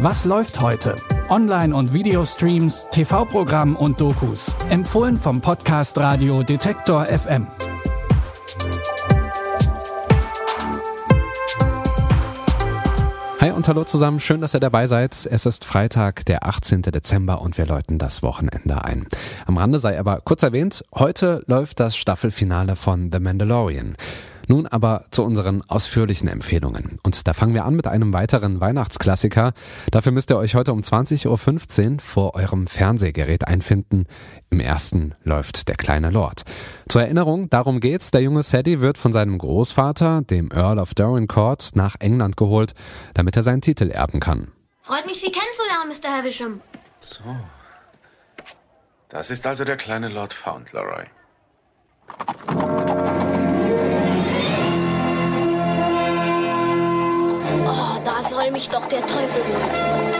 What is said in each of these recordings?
Was läuft heute? Online- und Videostreams, TV-Programm und Dokus. Empfohlen vom Podcast Radio Detektor FM. Hi und hallo zusammen, schön, dass ihr dabei seid. Es ist Freitag, der 18. Dezember und wir läuten das Wochenende ein. Am Rande sei aber kurz erwähnt, heute läuft das Staffelfinale von The Mandalorian. Nun aber zu unseren ausführlichen Empfehlungen. Und da fangen wir an mit einem weiteren Weihnachtsklassiker. Dafür müsst ihr euch heute um 20.15 Uhr vor eurem Fernsehgerät einfinden. Im ersten läuft der kleine Lord. Zur Erinnerung, darum geht's. Der junge Sadie wird von seinem Großvater, dem Earl of Dorincourt, nach England geholt, damit er seinen Titel erben kann. Freut mich, Sie kennenzulernen, Mr. Havisham. So. Das ist also der kleine Lord Fauntleroy. Soll mich doch der Teufel holen.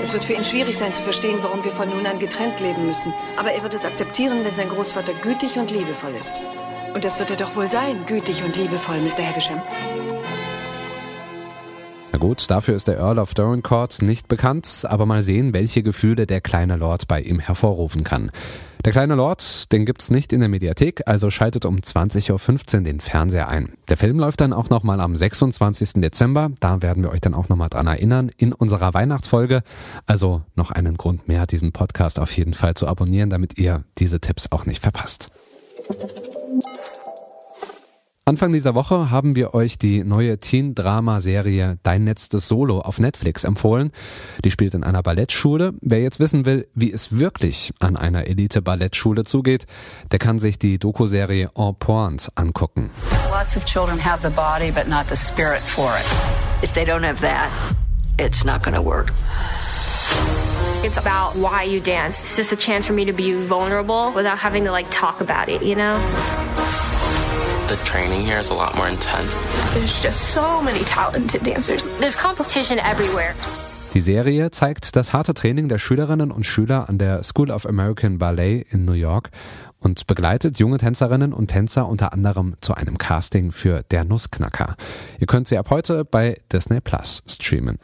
Es wird für ihn schwierig sein zu verstehen, warum wir von nun an getrennt leben müssen. Aber er wird es akzeptieren, wenn sein Großvater gütig und liebevoll ist. Und das wird er doch wohl sein, gütig und liebevoll, Mr. Havisham. Na gut, dafür ist der Earl of Dorincourt nicht bekannt, aber mal sehen, welche Gefühle der kleine Lord bei ihm hervorrufen kann. Der kleine Lord, den gibt's nicht in der Mediathek, also schaltet um 20.15 Uhr den Fernseher ein. Der Film läuft dann auch nochmal am 26. Dezember, da werden wir euch dann auch nochmal dran erinnern, in unserer Weihnachtsfolge. Also noch einen Grund mehr, diesen Podcast auf jeden Fall zu abonnieren, damit ihr diese Tipps auch nicht verpasst. Anfang dieser Woche haben wir euch die neue Teen-Drama-Serie Dein letztes Solo auf Netflix empfohlen. Die spielt in einer Ballettschule. Wer jetzt wissen will, wie es wirklich an einer Elite-Ballettschule zugeht, der kann sich die Doku-Serie En Pointe angucken. Lots of children have the body, but not the spirit for it. If they don't have that, it's not to work. It's about why you dance. It's just a chance for me to be vulnerable without having to like talk about it, you know? The training here is a lot more intense. There's just so many talented dancers. There's competition everywhere. Die Serie zeigt das harte Training der Schülerinnen und Schüler an der School of American Ballet in New York und begleitet junge Tänzerinnen und Tänzer unter anderem zu einem Casting für Der Nussknacker. Ihr könnt sie ab heute bei Disney Plus streamen.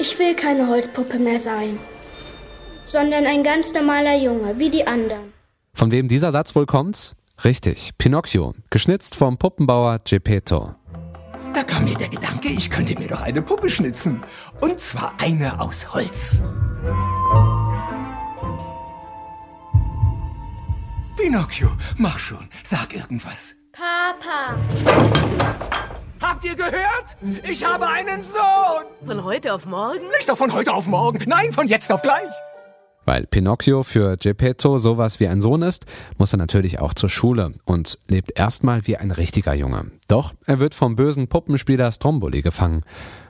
Ich will keine Holzpuppe mehr sein, sondern ein ganz normaler Junge, wie die anderen. Von wem dieser Satz wohl kommt? Richtig, Pinocchio, geschnitzt vom Puppenbauer Geppetto. Da kam mir der Gedanke, ich könnte mir doch eine Puppe schnitzen. Und zwar eine aus Holz. Pinocchio, mach schon, sag irgendwas. Papa. Habt ihr gehört? Ich habe einen Sohn. Von heute auf morgen? Nicht doch von heute auf morgen. Nein, von jetzt auf gleich. Weil Pinocchio für Geppetto sowas wie ein Sohn ist, muss er natürlich auch zur Schule und lebt erstmal wie ein richtiger Junge. Doch er wird vom bösen Puppenspieler Stromboli gefangen.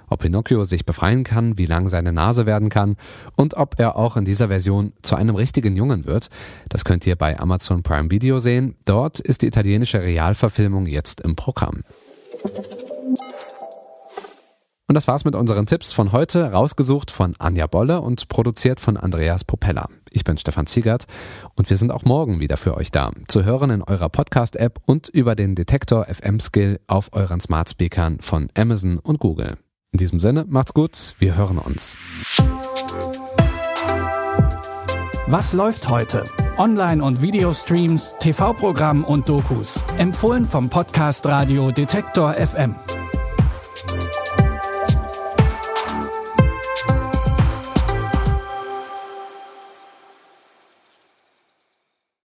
Ob Pinocchio sich befreien kann, wie lang seine Nase werden kann und ob er auch in dieser Version zu einem richtigen Jungen wird, das könnt ihr bei Amazon Prime Video sehen. Dort ist die italienische Realverfilmung jetzt im Programm. Und das war's mit unseren Tipps von heute, rausgesucht von Anja Bolle und produziert von Andreas Popella. Ich bin Stefan Ziegert und wir sind auch morgen wieder für euch da. Zu hören in eurer Podcast-App und über den Detektor FM Skill auf euren Smart Speakern von Amazon und Google. In diesem Sinne, macht's gut, wir hören uns. Was läuft heute? Online- und Videostreams, TV-Programm und Dokus. Empfohlen vom Podcast Radio Detektor FM.